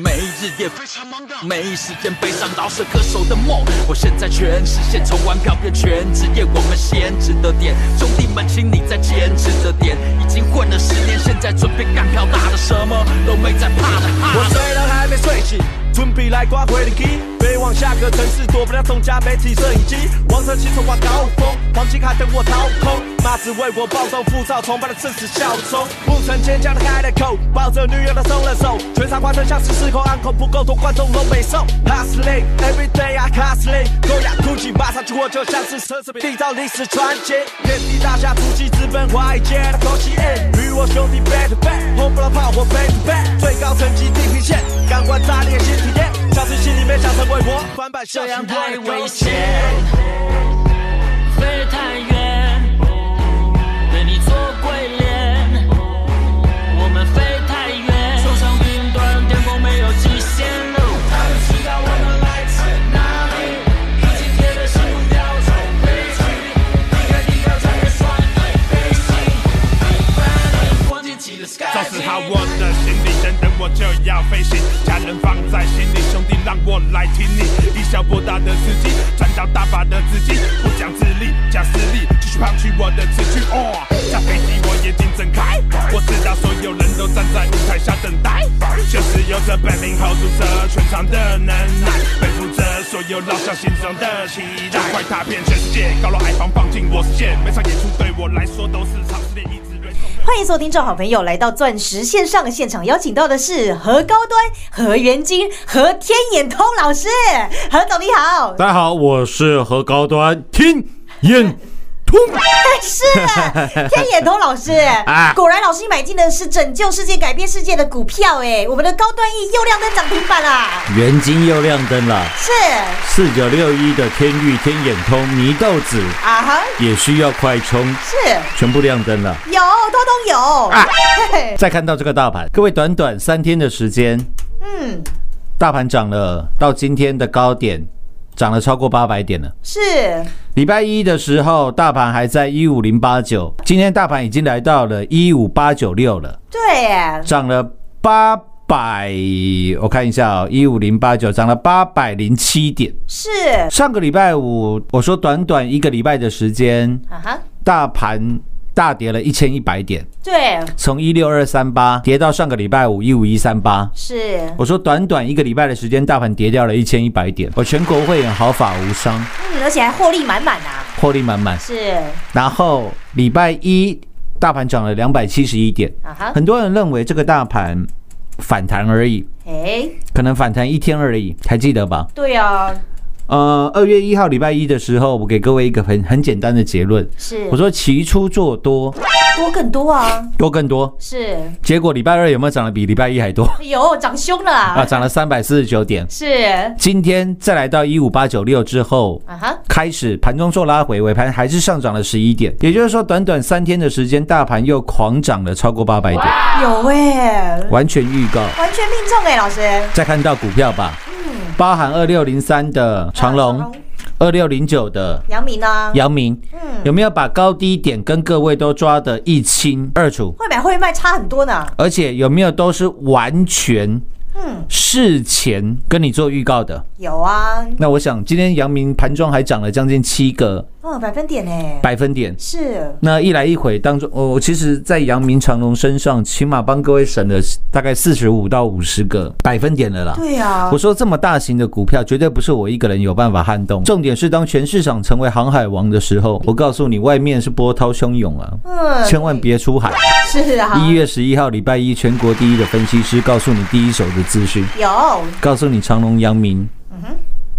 没日夜非常忙的，没时间悲伤饶舌歌手的梦。我现在全实现，从玩票变全职业，我们先值得点。兄弟们，请你再坚持着点。已经混了十年，现在准备干票大的，什么都没在怕的。哈我虽然还没睡醒，准备来刮回灵机。别往下个城市，躲不了众家媒体摄影机。王者青铜挂高峰，黄金卡等我掏空。妈只为我暴动浮躁，崇拜的正是笑冲。不曾坚强的开了口，抱着女友的松了手。全场观众像是失控，安口不够多，观众都没送。Hustling every day I hustling，高雅酷气马上去火，就像是奢侈品，缔造历史传奇。遍地大侠突击，直奔华尔街的口气。与我兄弟 back to back，轰不了炮火 back to back，最高层级地平线，感官炸裂新体验。小心心里面想成为我，翻版这样太危险，飞太远，我的行李，等等我就要飞行。家人放在心里，兄弟让我来听你。以小博大的司机，赚到大把的资金，不讲自立，讲实力，继续胖取我的词句。哦，下飞机我眼睛睁开，我知道所有人都站在舞台下等待，就是有着本领 hold 住这全场的能耐，背负着所有老乡心中的期待，快踏遍全世界，高楼矮房放进我视线，每场演出对我来说都是场试炼，欢迎所有听众好朋友来到钻石线上现场，邀请到的是何高端、何元金、何天眼通老师。何总你好，大家好，我是何高端，天眼通。是天眼通老师 啊。果然老师你买进的是拯救世界、改变世界的股票哎，我们的高端 E 又亮灯涨停板啦，元金又亮灯了，是。四九六一的天域天眼通祢豆子。啊哈，也需要快充，是。全部亮灯了。有，通通有。再看到这个大盘，各位短短三天的时间，嗯，大盘涨了到今天的高点，涨了超过八百点了。是。礼拜一的时候，大盘还在一五零八九，今天大盘已经来到了一五八九六了，对耶，涨了八百，我看一下哦，一五零八九涨了八百零七点。是。上个礼拜五，我说短短一个礼拜的时间，啊哈，大盘大跌了一千一百点，对，从一六二三八跌到上个礼拜五一五一三八。是，我说短短一个礼拜的时间，大盘跌掉了一千一百点，我全国会员毫发无伤，嗯，而且还获利满满啊，获利满满。是。然后礼拜一大盘涨了两百七十一点，很多人认为这个大盘反弹而已，哎，可能反弹一天而已，还记得吧？对啊，呃，二月一号礼拜一的时候，我给各位一个很很简单的结论，是。我说期初做多。多更多啊，多更多，是。结果礼拜二有没有涨得比礼拜一还多？有涨凶了啊？啊，涨了三百四十九点。是。今天再来到一五八九六之后，啊哈，开始盘中做拉回，尾盘还是上涨了十一点，也就是说，短短三天的时间，大盘又狂涨了超过八百点，有哎，完全预告。完全命中哎，老师，再看到股票吧，包含二六零三的长隆，二六零九的姚明呢？姚明，嗯，有没有把高低点跟各位都抓得一清二楚？会买会卖差很多呢，而且有没有都是完全嗯，事前跟你做预告的？有啊，那我想今天阳明盘中还涨了将近七个嗯，百分点呢，百分点。是那一来一回当中，我我其实，在阳明长隆身上，起码帮各位省了大概四十五到五十个百分点了啦。对啊我，说这么大型的股票，绝对不是我一个人有办法撼动。重点是当全市场成为航海王的时候，我告诉你，外面是波涛汹涌啊，嗯，千万别出海。是啊，一月十一号礼拜一，全国第一的分析师告诉你第一手的资讯，有，告诉你长隆、阳明，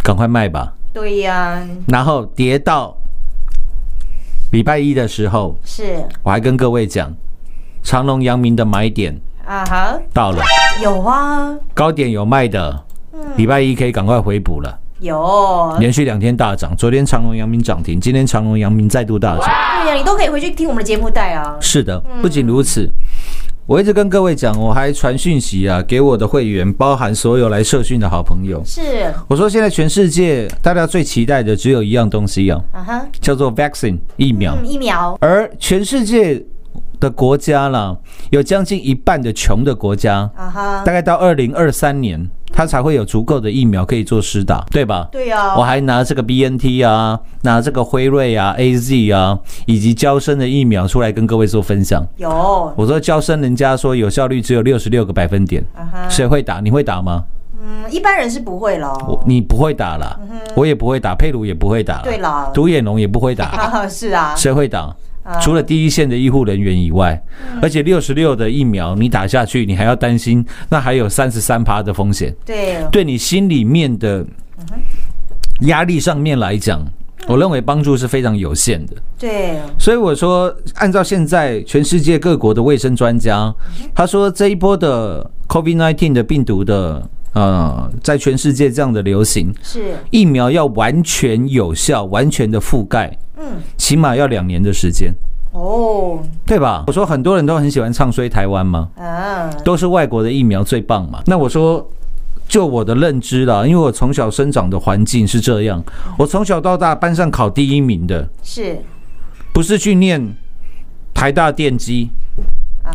赶快卖吧。对呀，然后跌到礼拜一的时候，是。我还跟各位讲，长隆、阳明的买点啊哈，到了，有啊，高点有卖的，礼拜一可以赶快回补了。有，连续两天大涨，昨天长隆、阳明涨停，今天长隆、阳明再度大涨。对呀，你都可以回去听我们的节目带啊，是的，不仅如此，我一直跟各位讲，我还传讯息啊给我的会员，包含所有来社训的好朋友。是我说，现在全世界大家最期待的只有一样东西啊，啊哈，叫做 vaccine 疫苗。嗯，疫苗而全世界的国家啦，有将近一半的穷的国家，啊哈大，概到二零二三年，它才会有足够的疫苗可以做施打，对吧？对呀，我还拿这个 BNT 啊，拿这个辉瑞啊、AZ 啊，以及交生的疫苗出来跟各位做分享。有我说交生，人家说有效率只有六十六个百分点，谁会打？你会打吗？嗯，一般人是不会了，我你不会打啦，我也不会打，佩鲁也不会打啦，对了独眼龙也不会打，啊 是啊，谁会打？啊。除了第一线的医护人员以外，而且六十六的疫苗你打下去，你还要担心，那还有三十三趴的风险，对，对你心里面的压力上面来讲，我认为帮助是非常有限的。对，所以我说，按照现在全世界各国的卫生专家，他说这一波的 COVID-19 的病毒的呃，在全世界这样的流行，是，疫苗要完全有效、完全的覆盖，嗯，起码要两年的时间。哦，对吧？我说很多人都很喜欢唱衰台湾嘛，啊，都是外国的疫苗最棒嘛。那我说，就我的认知啦，因为我从小生长的环境是这样，我从小到大班上考第一名的，是，不是去念台大电机，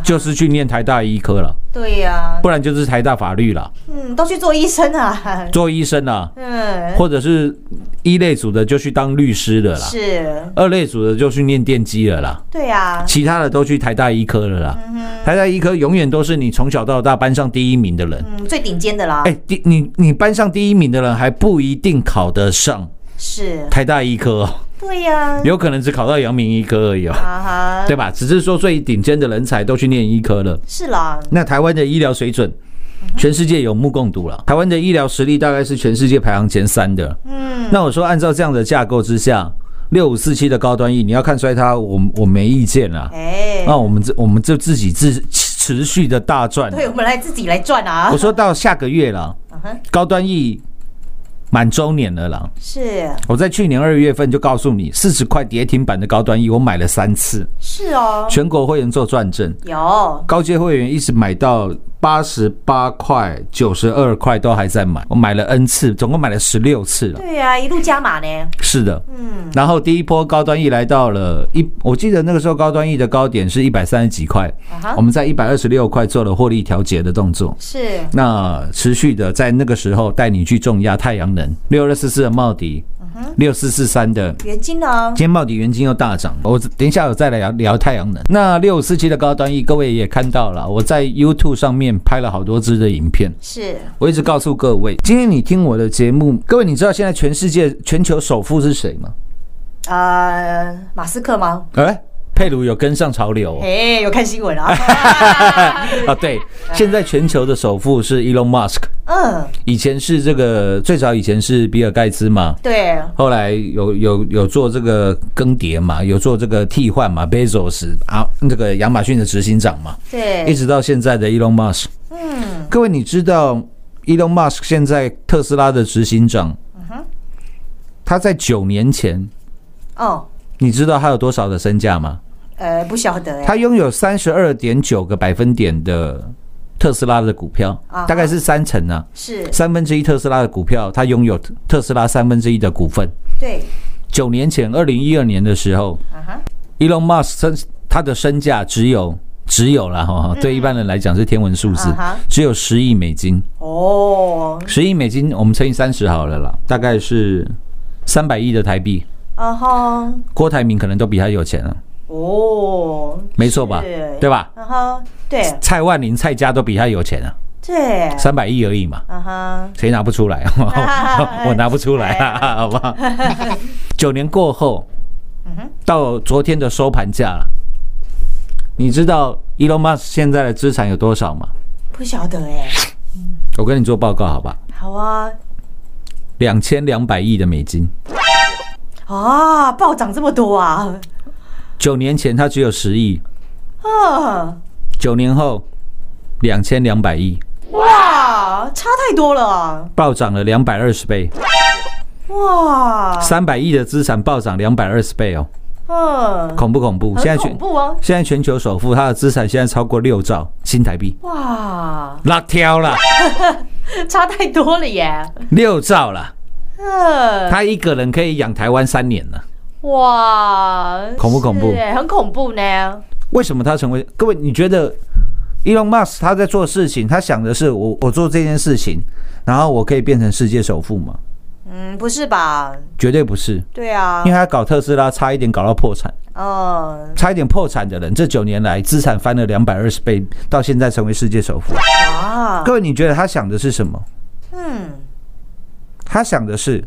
就是去念台大医科了，对呀，不然就是台大法律了，嗯，都去做医生啊，做医生啊，嗯，或者是一类组的就去当律师的啦，是，二类组的就去念电机了啦。对呀，其他的都去台大医科了啦。台大医科永远都是你从小到大班上第一名的人。嗯，最顶尖的啦，哎、第你你班上第一名的人还不一定考得上是，台大医科哦，对呀，有可能只考到阳明医科而已哦，啊哈，对吧？只是说最顶尖的人才都去念医科了。是啦，那台湾的医疗水准，全世界有目共睹了。台湾的医疗实力大概是全世界排行前三的。嗯，那我说，按照这样的架构之下，六五四七的高端 E，你要看衰它，我我没意见啦。哎，那我们这我们就自己自持续的大赚。对，我们来自己来赚啊我！说到下个月了，高端 E 满周年了啦。是。我在去年二月份就告诉你，四十块跌停板的高端 E，我买了三次，是哦，全国会员做转正，有。高阶会员一直买到八十八块、九十二块都还在买，我买了 N 次，总共买了十六次了。对呀，一路加码呢。是的，嗯，然后第一波高端 E 来到了一，我记得那个时候高端 E 的高点是一百三十几块啊哈，我们在一百二十六块做了获利调节的动作。是那持续的在那个时候带你去重压太阳能六二四四的茂迪，六四四三的。元金哦？今天茂底元金又大涨，我等一下我再来聊聊太阳能。那六五四七的高端 E，各位也看到了，我在 YouTube 上面拍了好多支的影片。是我一直告诉各位，今天你听我的节目，各位你知道现在全世界全球首富是谁吗？呃，马斯克吗？哎，佩鲁有跟上潮流哦。哎，有看新闻啊？啊，对，现在全球的首富是 Elon Musk，嗯，以前是这个最早以前是比尔盖茨嘛，对，后来有有有做这个更迭嘛，有做这个替换嘛，Bezos 啊，这个亚马逊的执行长嘛，对，一直到现在的 Elon Musk。嗯，各位，你知道 Elon Musk 现在特斯拉的执行长，嗯哼。他在九年前，哦，你知道他有多少的身价吗？呃，不晓得哎，他拥有三十二点九个百分点的特斯拉的股票啊哈，大概是三成啊，是，三分之一特斯拉的股票，他拥有特斯拉三分之一的股份。对，九年前，二零一二年的时候啊哈，，Elon Musk 身他的身价只有只有了哈，对一般人来讲是天文数字只有十亿美金。哦，十亿美金我们乘以三十好了啦，大概是三百亿的台币。啊哈，郭台铭可能都比他有钱了，哦，没错吧是？对吧？啊哈，对蔡万林、蔡家都比他有钱啊，对，三百亿而已嘛。啊哈，谁拿不出来？我拿不出来啊，好不好？九年过后，到昨天的收盘价了，你知道 Elon Musk 现在的资产有多少吗？不晓得哎，我跟你做报告，好吧？好啊，两千两百亿的美金，啊，暴涨这么多啊，九年前它只有十亿，啊，九年后两千两百亿，哇，差太多了，暴涨了两百二十倍，哇，三百亿的资产暴涨两百二十倍哦，嗯，恐不恐怖？现在全恐怖哦，现在全球首富他的资产现在超过六兆新台币，哇，辣挑了，差太多了耶，六兆了。嗯，他一个人可以养台湾三年了。哇，恐不恐怖很恐怖呢，为什么他成为？各位，你觉得 Elon Musk 他在做事情，他想的是我我做这件事情，然后我可以变成世界首富吗？嗯，不是吧？绝对不是，对啊因为，他搞特斯拉差一点搞到破产，嗯，差一点破产的人，这九年来资产翻了两百二十倍，到现在成为世界首富。哇，各位，你觉得他想的是什么？嗯，他想的是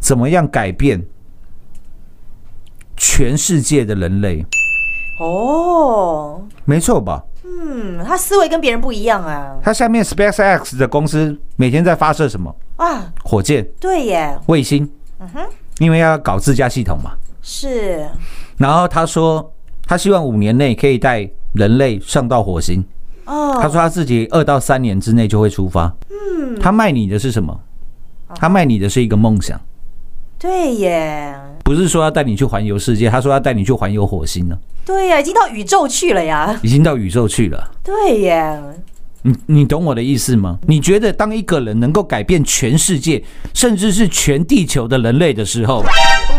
怎么样改变全世界的人类，哦，没错吧？嗯，他思维跟别人不一样啊，他下面 SpaceX 的公司每天在发射什么？啊，火箭、对耶，卫星，嗯哼。因为要搞自家系统嘛。是，然后他说，他希望五年内可以带人类上到火星。哦，他说他自己二到三年之内就会出发。嗯，他卖你的是什么？他卖你的是一个梦想，对耶，不是说要带你去环游世界，他说要带你去环游火星呢，对呀，已经到宇宙去了呀，已经到宇宙去了。对耶，你你懂我的意思吗？你觉得当一个人能够改变全世界，甚至是全地球的人类的时候，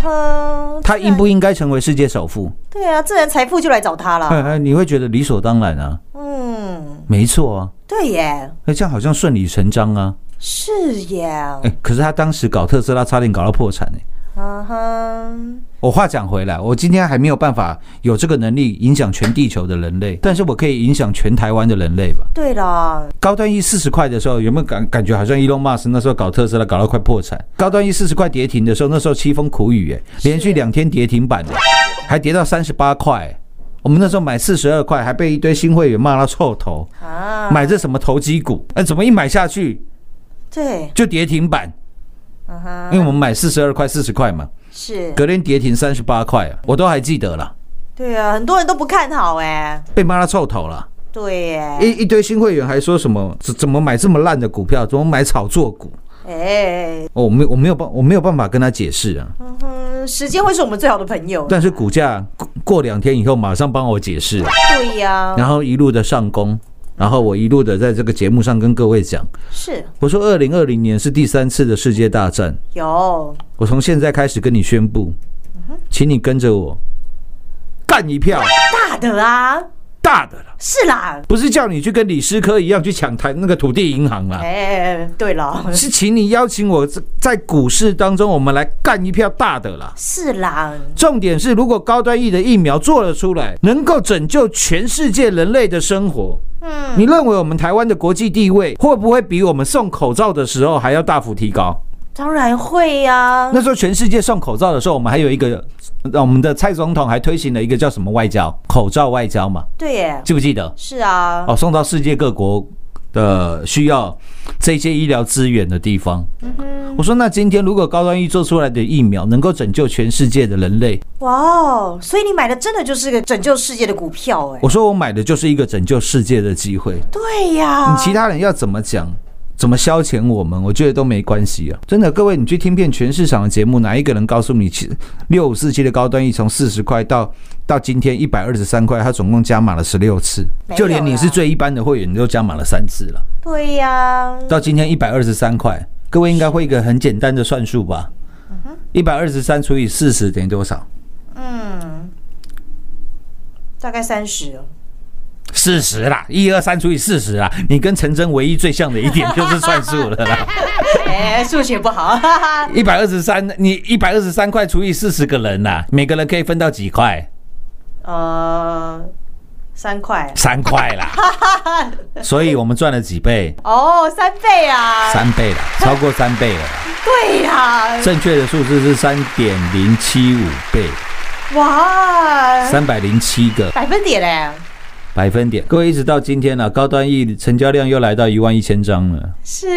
嗯，他应不应该成为世界首富？对啊，自然财富就来找他了，你会觉得理所当然啊，嗯，没错啊，对耶，那这样好像顺理成章啊。是耶，哎、可是他当时搞特斯拉，差点搞到破产哎、嗯哼，我话讲回来，我今天还没有办法有这个能力影响全地球的人类，但是我可以影响全台湾的人类吧。对啦，高端一四十块的时候，有没有感感觉好像 Elon Musk 那时候搞特斯拉搞到快破产？高端一四十块跌停的时候，那时候凄风苦雨，哎，连续两天跌停板的，还跌到三十八块。我们那时候买四十二块，还被一堆新会员骂到臭头，啊，买这什么投机股？哎，怎么一买下去对，就跌停板？因为我们买四十二块、四十块嘛，是，隔天跌停三十八块啊，我都还记得了，对啊，很多人都不看好哎，被骂到臭头了。对耶，一一堆新会员还说什么怎怎么买这么烂的股票，怎么买炒作股？哎，哦，我没我没有办我没有办法跟他解释啊。嗯哼，时间会是我们最好的朋友。但是股价过过两天以后马上帮我解释，对呀，然后一路的上攻，然后我一路的在这个节目上跟各位讲，是。我说二零二零年是第三次的世界大战，有。我从现在开始跟你宣布，请你跟着我干一票。大的啊，大的了，是啦，不是叫你去跟李师科一样去抢台那个土地银行啦。哎，对了，是请你邀请我在在股市当中，我们来干一票大的啦。是啦，重点是，如果高端疫的疫苗做了出来，能够拯救全世界人类的生活，嗯，你认为我们台湾的国际地位会不会比我们送口罩的时候还要大幅提高？当然会呀，那时候全世界送口罩的时候，我们还有一个，呃我们的蔡总统还推行了一个叫什么外交？口罩外交嘛，对耶，记不记得？是啊，哦，送到世界各国的需要这些医疗资源的地方。我说，那今天如果高端疫做出来的疫苗能够拯救全世界的人类，哇哦，所以你买的真的就是个拯救世界的股票哎，我说我买的就是一个拯救世界的机会。对呀，你其他人要怎么讲？怎么消遣我们？我觉得都没关系啊！真的，各位，你去听遍全市场的节目，哪一个人告诉你，其六五四七的高端 E 从四十块到到今天一百二十三块，它总共加码了十六次，就连你是最一般的会员，你都加码了三次了。对呀，到今天一百二十三块，各位应该会一个很简单的算术吧？一百二十三除以四十等于多少？嗯，大概三十哦，四十啦，一二三除以四十啦。你跟陈真唯一最像的一点就是算数了啦。哎，数学不好，一百二十三，你一百二十三块除以四十个人呐、每个人可以分到几块？呃，三块，三块啦。所以我们赚了几倍？哦，三倍啊，三倍了，超过三倍了啦。对呀，正确的数字是三点零七五倍，哇，三百零七个百分点嘞，百分点。各位一直到今天呢、高端 E 成交量又来到一万一千张了。是，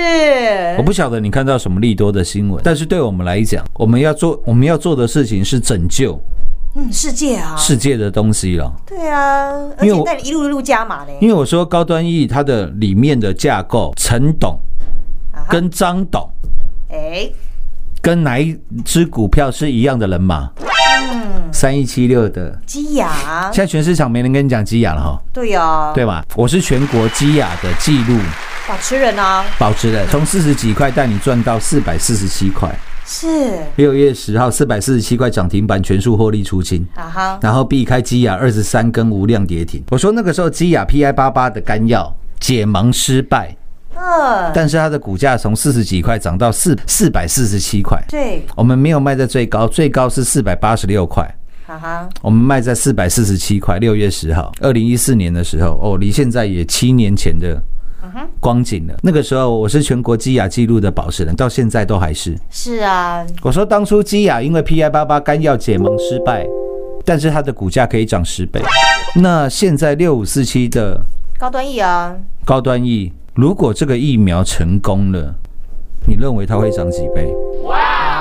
我不晓得你看到什么利多的新闻，但是对我们来讲，我们要做我们要做的事情是拯救嗯，世界啊，世界的东西了。对啊，而且一路一路加码呢，因为我说高端 E 它的里面的架构，陈董跟张董哎，跟哪一只股票是一样的人马？嗯，三一七六的，基亚现，在全市场没人跟你讲基亚了哈，对呀，对吧？我是全国基亚的记录。保持人啊，保持人，从四十几块带你赚到四百四十七块。是，六月十号，四百四十七块涨停板全数获利出清。啊哈，然后避开基亚二十三根无量跌停。我说那个时候基亚 PI 八八的干药解盲失败，嗯，但是它的股价从四十几块涨到四四百四十七块。对，我们没有卖在最高，最高是四百八十六块，哈哈，我们卖在四百四十七块。六月十号，二零一四年的时候，哦，离现在也七年前的光景了。那个时候我是全国基亚纪录的保持人，到现在都还是。是啊，我说当初基亚因为 PI 八八干药解盟失败，但是它的股价可以涨十倍。那现在六五四七的高端 E 啊，高端疫，如果这个疫苗成功了，你认为它会涨几倍？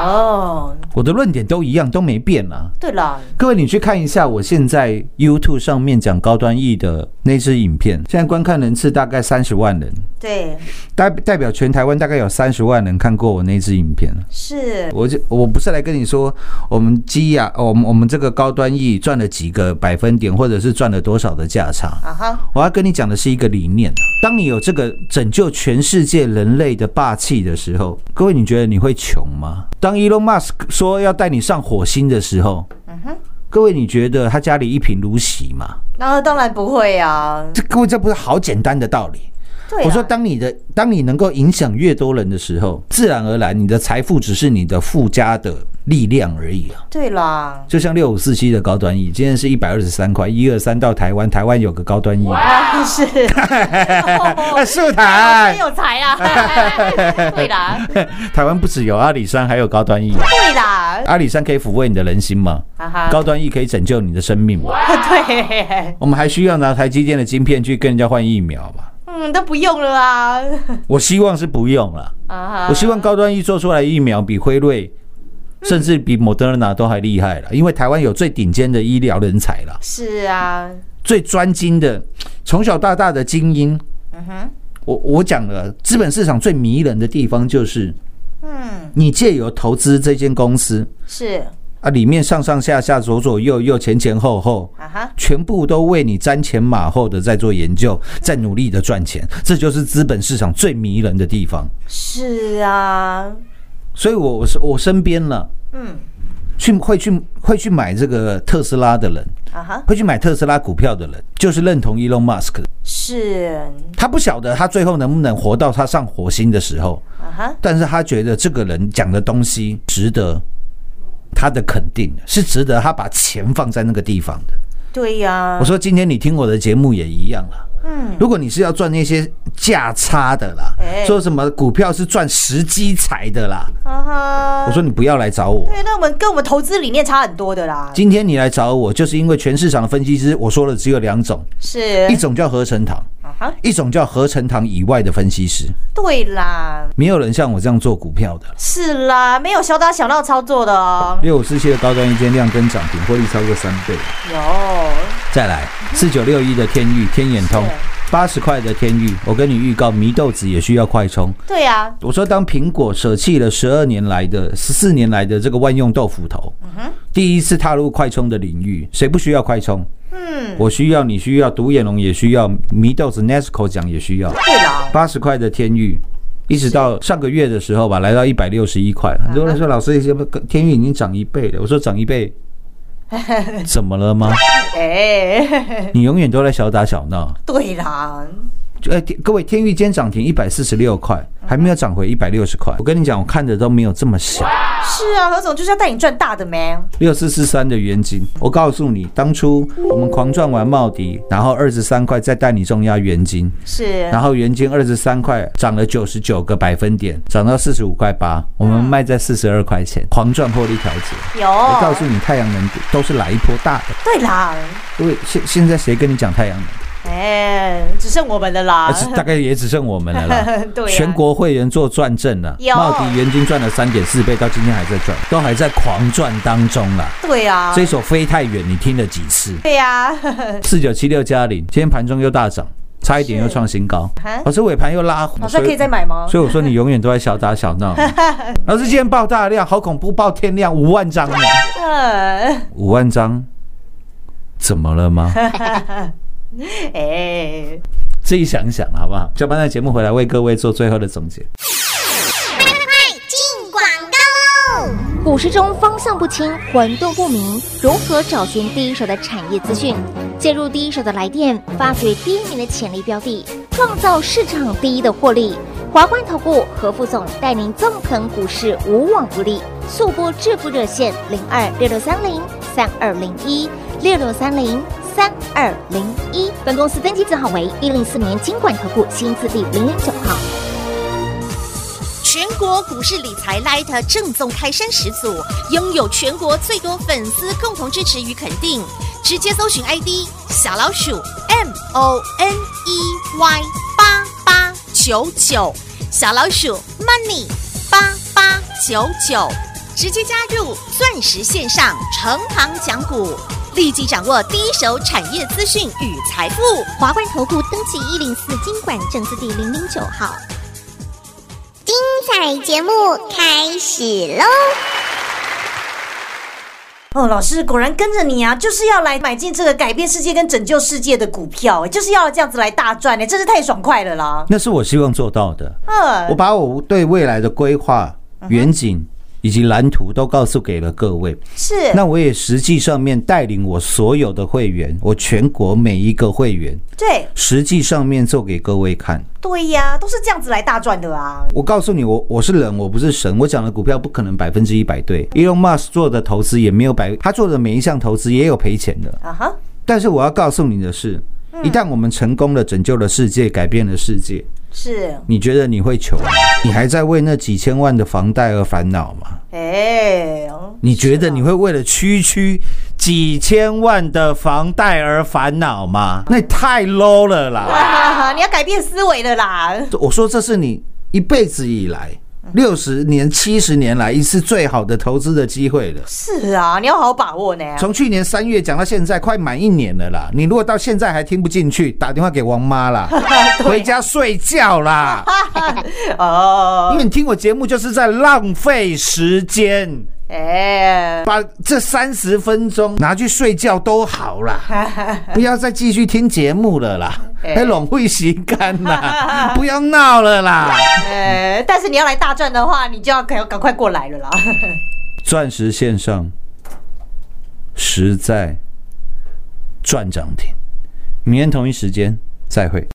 哦，我的论点都一样，都没变啊。对了，各位，你去看一下我现在 YouTube 上面讲高端 E 的那支影片，现在观看人次大概三十万人，对，代代表全台湾大概有三十万人看过我那支影片。是，我就我不是来跟你说我们基亚，哦我们我们这个高端 E 赚了几个百分点，或者是赚了多少的价差。啊哈，我要跟你讲的是一个理念。当你有这个拯救全世界人类的霸气的时候，各位，你觉得你会穷吗？当 Elon Musk 说要带你上火星的时候，各位，你觉得他家里一贫如洗吗？那当然不会啊，这各位，这不是好简单的道理。对啊，我说，当你的当你能够影响越多人的时候，自然而然，你的财富只是你的附加的力量而已啊。对啦，就像六五四七的高端 E，今天是一百二十三块，一二三到台湾，台湾有个高端 E，啊是，树很台，有才啊，对啦，台湾不只有阿里山，还有高端 E。对啦，阿里山可以抚慰你的人心吗？哈哈，高端 E 可以拯救你的生命吗？对，我们还需要拿台积电的晶片去跟人家换疫苗吧？嗯，都不用了啊，我希望是不用了。啊哈，我希望高端 E 做出来疫苗比辉瑞甚至比 Moderna 都还厉害了，因为台湾有最顶尖的医疗人才了，是啊，最专精的，从小到大的精英。嗯哼，我我讲了，资本市场最迷人的地方就是，嗯，你借由投资这间公司是啊，里面上上下下、左左右右、前前后后，啊哈，全部都为你瞻前马后的在做研究，在努力的赚钱，这就是资本市场最迷人的地方。是啊，所以我我是我身边了，嗯，去会去会去买这个特斯拉的人，啊哈，会去买特斯拉股票的人，就是认同 Elon Musk 的。是。他不晓得他最后能不能活到他上火星的时候，啊哈，但是他觉得这个人讲的东西值得他的肯定，是值得他把钱放在那个地方的。对呀，我说今天你听我的节目也一样啦。嗯，如果你是要赚那些价差的啦，哎。说什么股票是赚时机财的啦，啊，我说你不要来找我。对，那我们跟我们投资理念差很多的啦，今天你来找我，就是因为全市场的分析师，我说了只有两种，是。一种叫合成堂，一种叫合成堂以外的分析师。对啦，没有人像我这样做股票的。是啦，没有小打小闹操作的哦，六五四七的高端一间量跟涨停，获利超过三倍。有，再来四九六一的天域天眼通，八十块的天域，我跟你预告，祢豆子也需要快充。对呀，我说，当苹果舍弃了十二年来的、十四年来的这个万用豆腐头，第一次踏入快充的领域，谁不需要快充？嗯，我需要，你需要，独眼龙也需要，祢豆子 Nesco 奖也需要。对啦，八十块的天域，一直到上个月的时候吧，来到一百六十一块。很多人说，老师，天域已经涨一倍了。我说涨一倍，怎么了吗？哎，你永远都在小打小闹。对啦，就哎，各位，天域今天涨停一百四十六块，还没有涨回一百六十块。我跟你讲，我看的都没有这么小。是啊，何总就是要带你赚大的咩？六四四三的元金，我告诉你，当初我们狂赚完茂迪，然后二十三块再带你重压元金，是，然后元金二十三块涨了九十九个百分点，涨到四十五块八，我们卖在四十二块钱，狂赚获利调节。有，我告诉你，太阳能股都是来一波大的。对啦，因为现现在谁跟你讲太阳能？哎，只剩我们的啦大概也只剩我们了啦。对啊全国会员做转正了，有茂迪元金赚了三点四倍，到今天还在赚，都还在狂赚当中啦。对啊，这首飞太远，你听了几次？对呀，四九七六加零，今天盘中又大涨，差一点又创新高啊。老师尾盘又拉回，老师可以再买吗？所以我说你永远都在小打小闹。老师今天爆大量，好恐怖，爆天量五万张呢，嗯，五万张，怎么了吗？哎，自己想一想好不好？下班的节目回来为各位做最后的总结。进广告喽！股市中方向不清、混沌不明，如何找寻第一手的产业资讯？介入第一手的来电，发掘第一名的潜力标的，创造市场第一的获利。华冠投顾何副总带领纵横股市，无往不利。速播致富热线零二六六三零三二零一六六三零三二零一。本公司登记字号为一零四年经管投顾新字第零零九号。全国股市理财 Light 正宗开山始祖，拥有全国最多粉丝共同支持与肯定。直接搜寻 ID 小老鼠 M O N E Y 八八九九，小老鼠 Money 八八九九，直接加入钻石线上成行讲股，立即掌握第一手产业资讯与财富。华冠投顾登记一零四经管证字第零零九号。精彩节目开始喽！哦，老师果然跟着你啊，就是要来买进这个改变世界跟拯救世界的股票，哎就是要这样子来大赚呢，真是太爽快了啦！那是我希望做到的。嗯我把我对未来的规划、远景以及蓝图都告诉给了各位。是，那我也实际上面带领我所有的会员，我全国每一个会员，对实际上面做给各位看。对呀，都是这样子来大赚的啊！我告诉你，我我是人，我不是神。我讲的股票不可能百分之一百对。Elon Musk 做的投资也没有百，他做的每一项投资也有赔钱的。啊哈，但是我要告诉你的是，一旦我们成功了，拯救了世界，改变了世界，是，你觉得你会穷吗？你还在为那几千万的房贷而烦恼吗？哎，你觉得你会为了区区几千万的房贷而烦恼吗？那也太 low 了啦！啊，你要改变思维的啦！我说这是你一辈子以来六十年、七十年来一次最好的投资的机会了。是啊，你要好好把握呢。从去年三月讲到现在，快满一年了啦。你如果到现在还听不进去，打电话给王妈啦，回家睡觉啦。哦，因为你听我节目就是在浪费时间，哎，把这三十分钟拿去睡觉都好啦，不要再继续听节目了啦，还拢会洗干啦，不要闹了啦。呃，但是你要来大赚的话，你就要赶赶快过来了啦。钻石线上实在赚涨停，明天同一时间再会。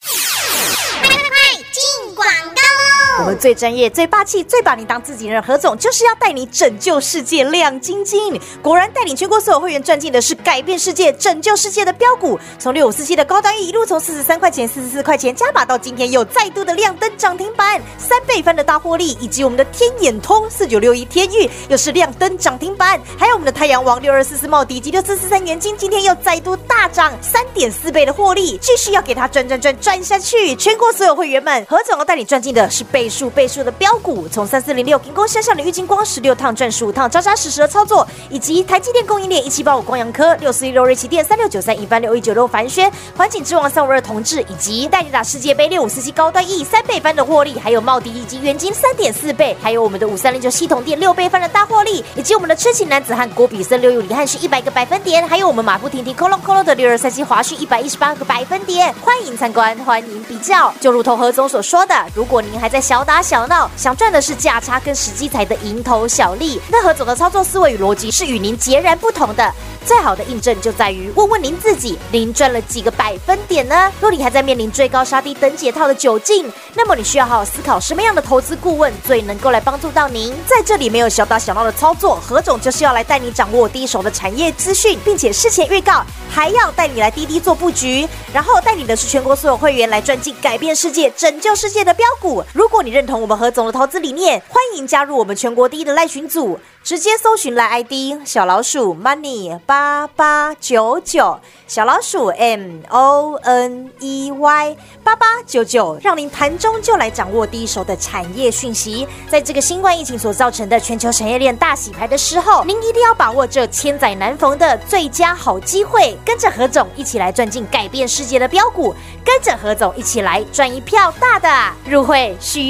我们最专业、最霸气、最把你当自己人的何总，就是要带你拯救世界，亮晶晶。果然，带领全国所有会员赚进的是改变世界、拯救世界的标股。从六五四七的高端 E 一路从四十三块钱、四十四块钱加码到今天又再度的亮灯涨停板，三倍翻的大获利，以及我们的天眼通四九六一天域又是亮灯涨停板，还有我们的太阳王六二四四茂迪及六四四三元金，今天又再度大涨三点四倍的获利，继续要给它赚赚赚赚下去。全国所有会员们，何总要带你赚进的是倍数倍数的标股，从三四零六凭空向上的郁金光十六趟赚十五趟，扎扎实实的操作，以及台积电供应链一七八五光阳科六四一六瑞奇电三六九三一番六一九六凡轩环境之王三五二同志，以及带你打世界杯六五四七高端 E 三倍翻的获利，还有茂迪以及元金三点四倍，还有我们的五三零九系统店六倍翻的大获利，以及我们的痴情男子汉郭比森六五李汉是一百个百分点，还有我们马不停蹄 Colo Colo 的六二三七华讯一百一十八个百分点，欢迎参观，欢迎比较。就如同何总所说的，如果您还在小打小闹，想赚的是价差跟时机财的蝇头小利，那何总的操作思维与逻辑是与您截然不同的。最好的印证就在于问问您自己，您赚了几个百分点呢？若你还在面临追高杀低等解套的窘境，那么你需要好好思考什么样的投资顾问最能够来帮助到您。在这里没有小打小闹的操作，何总就是要来带你掌握第一手的产业资讯，并且事前预告，还要带你来滴滴做布局，然后带领的是全国所有会员来赚进改变世界、拯救世界的标股。如果你认同我们何总的投资理念，欢迎加入我们全国第一的赖群组。直接搜寻来 ID 小老鼠 money 八八九九，小老鼠 M O N E Y 八八九九，让您盘中就来掌握第一手的产业讯息。在这个新冠疫情所造成的全球产业链大洗牌的时候，您一定要把握这千载难逢的最佳好机会，跟着何总一起来赚进改变世界的标股，跟着何总一起来赚一票大的。入会续